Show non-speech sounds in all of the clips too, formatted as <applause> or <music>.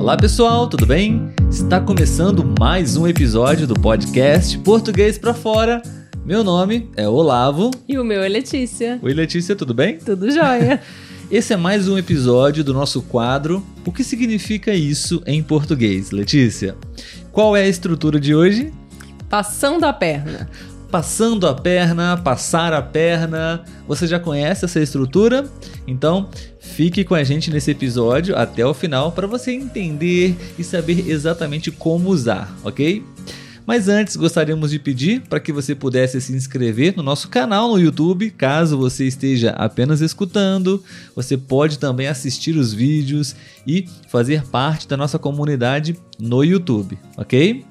Olá pessoal, tudo bem? Está começando mais um episódio do podcast Português para Fora. Meu nome é Olavo. E o meu é Letícia. Oi Letícia, tudo bem? Tudo jóia. <laughs> Esse é mais um episódio do nosso quadro O que significa isso em português, Letícia? Qual é a estrutura de hoje? Passando a perna. Passando a perna, passar a perna. Você já conhece essa estrutura? Então, fique com a gente nesse episódio até o final para você entender e saber exatamente como usar, ok? Mas antes, gostaríamos de pedir para que você pudesse se inscrever no nosso canal no YouTube, caso você esteja apenas escutando. Você pode também assistir os vídeos e fazer parte da nossa comunidade no YouTube, ok?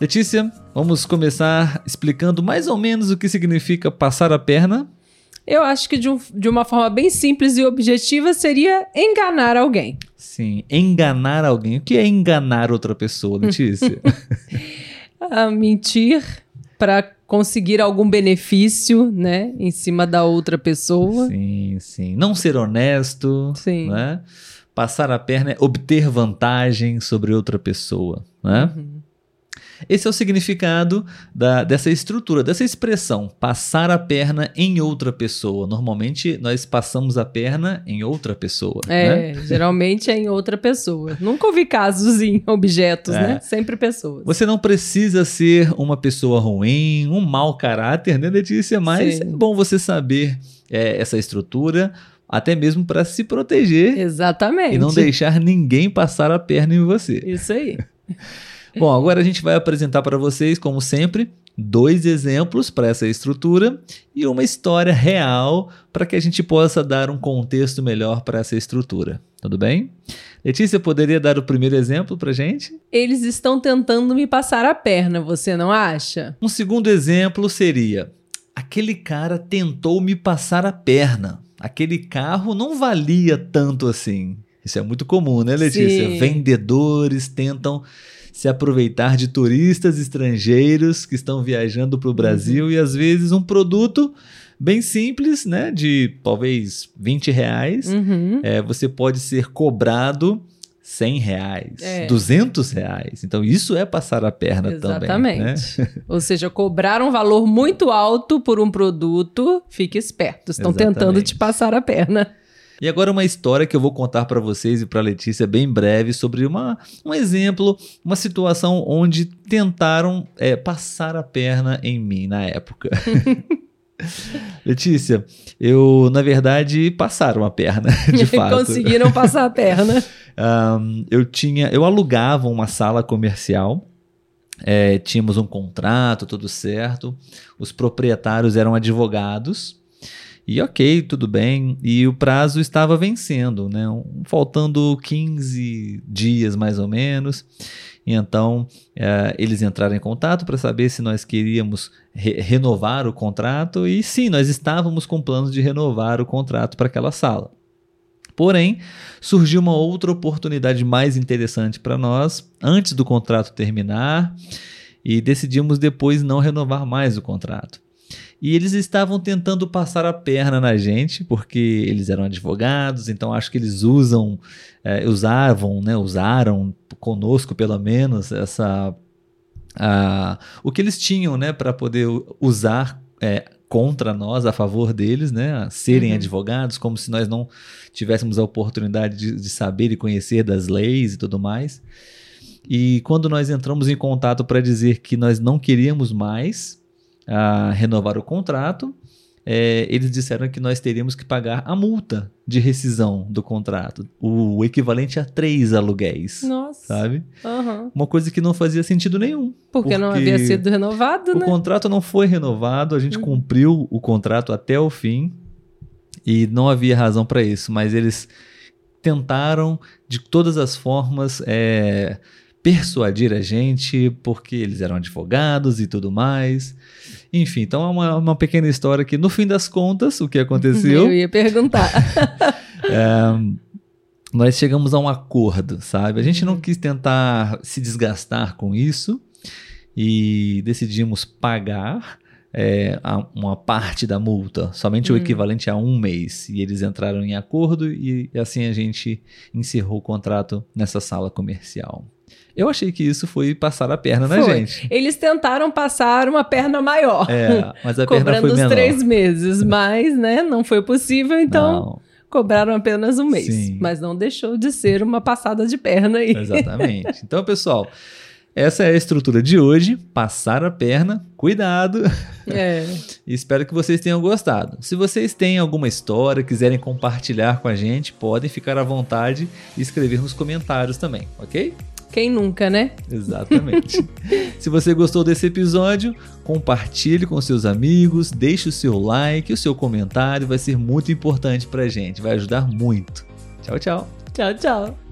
Letícia, vamos começar explicando mais ou menos o que significa passar a perna. Eu acho que de, um, de, uma forma bem simples e objetiva seria enganar alguém. Sim, enganar alguém. O que é enganar outra pessoa, Letícia? <laughs> ah, mentir para conseguir algum benefício, né, em cima da outra pessoa. Sim, sim. Não ser honesto, sim. né? Passar a perna é obter vantagem sobre outra pessoa, né? Uhum. Esse é o significado da, dessa estrutura, dessa expressão, passar a perna em outra pessoa. Normalmente nós passamos a perna em outra pessoa. É, né? geralmente é em outra pessoa. Nunca ouvi casos em objetos, é. né? Sempre pessoas. Você não precisa ser uma pessoa ruim, um mau caráter, né, Letícia? Mas Sim. é bom você saber é, essa estrutura até mesmo para se proteger. Exatamente. E não deixar ninguém passar a perna em você. Isso aí. <laughs> Bom, agora a gente vai apresentar para vocês, como sempre, dois exemplos para essa estrutura e uma história real para que a gente possa dar um contexto melhor para essa estrutura. Tudo bem? Letícia, poderia dar o primeiro exemplo para gente? Eles estão tentando me passar a perna, você não acha? Um segundo exemplo seria: aquele cara tentou me passar a perna. Aquele carro não valia tanto assim. Isso é muito comum, né, Letícia? Sim. Vendedores tentam se aproveitar de turistas estrangeiros que estão viajando para o Brasil uhum. e às vezes um produto bem simples, né, de talvez 20 reais, uhum. é, você pode ser cobrado 100 reais, é. 200 reais. Então, isso é passar a perna Exatamente. também. Né? <laughs> Ou seja, cobrar um valor muito alto por um produto, fique esperto. Estão Exatamente. tentando te passar a perna. E agora uma história que eu vou contar para vocês e para Letícia bem breve sobre uma, um exemplo, uma situação onde tentaram é, passar a perna em mim na época. <laughs> Letícia, eu na verdade passaram a perna, <laughs> de fato. Conseguiram passar a perna. <laughs> um, eu tinha, eu alugava uma sala comercial. É, tínhamos um contrato, tudo certo. Os proprietários eram advogados e ok, tudo bem. E o prazo estava vencendo, né? faltando 15 dias mais ou menos. E então é, eles entraram em contato para saber se nós queríamos re renovar o contrato. E sim, nós estávamos com planos de renovar o contrato para aquela sala. Porém, surgiu uma outra oportunidade mais interessante para nós antes do contrato terminar e decidimos depois não renovar mais o contrato. E eles estavam tentando passar a perna na gente, porque eles eram advogados, então acho que eles usam, é, usavam, né, usaram conosco pelo menos essa. A, o que eles tinham né, para poder usar é, contra nós, a favor deles, né, serem uhum. advogados, como se nós não tivéssemos a oportunidade de, de saber e conhecer das leis e tudo mais. E quando nós entramos em contato para dizer que nós não queríamos mais, a renovar o contrato, é, eles disseram que nós teríamos que pagar a multa de rescisão do contrato, o equivalente a três aluguéis. Nossa. Sabe? Uhum. Uma coisa que não fazia sentido nenhum. Porque, porque não havia sido renovado, o né? O contrato não foi renovado, a gente uhum. cumpriu o contrato até o fim e não havia razão para isso, mas eles tentaram de todas as formas. É, persuadir a gente porque eles eram advogados e tudo mais. Enfim, então é uma, uma pequena história que, no fim das contas, o que aconteceu. <laughs> Eu ia perguntar. <laughs> é, nós chegamos a um acordo, sabe? A gente não quis tentar se desgastar com isso e decidimos pagar é, uma parte da multa, somente o equivalente a um mês. E eles entraram em acordo e assim a gente encerrou o contrato nessa sala comercial. Eu achei que isso foi passar a perna na Foi. gente. Eles tentaram passar uma perna maior. É, mas a <laughs> perna cobrando foi os menor. três meses, mas, né, não foi possível, então Não, cobraram apenas um mês. Sim. Mas não deixou de ser uma passada de perna aí. exatamente. <laughs> Então, pessoal, essa é a estrutura de hoje. Passar a perna, cuidado. É. <laughs> Espero que vocês tenham gostado. Se vocês têm alguma história, quiserem compartilhar com a gente, podem ficar à vontade e escrever nos comentários também, ok? Quem nunca, né? Exatamente. <laughs> Se você gostou desse episódio, compartilhe com seus amigos, deixe o seu like, o seu comentário, vai ser muito importante pra gente, vai ajudar muito. Tchau, tchau. Tchau, tchau.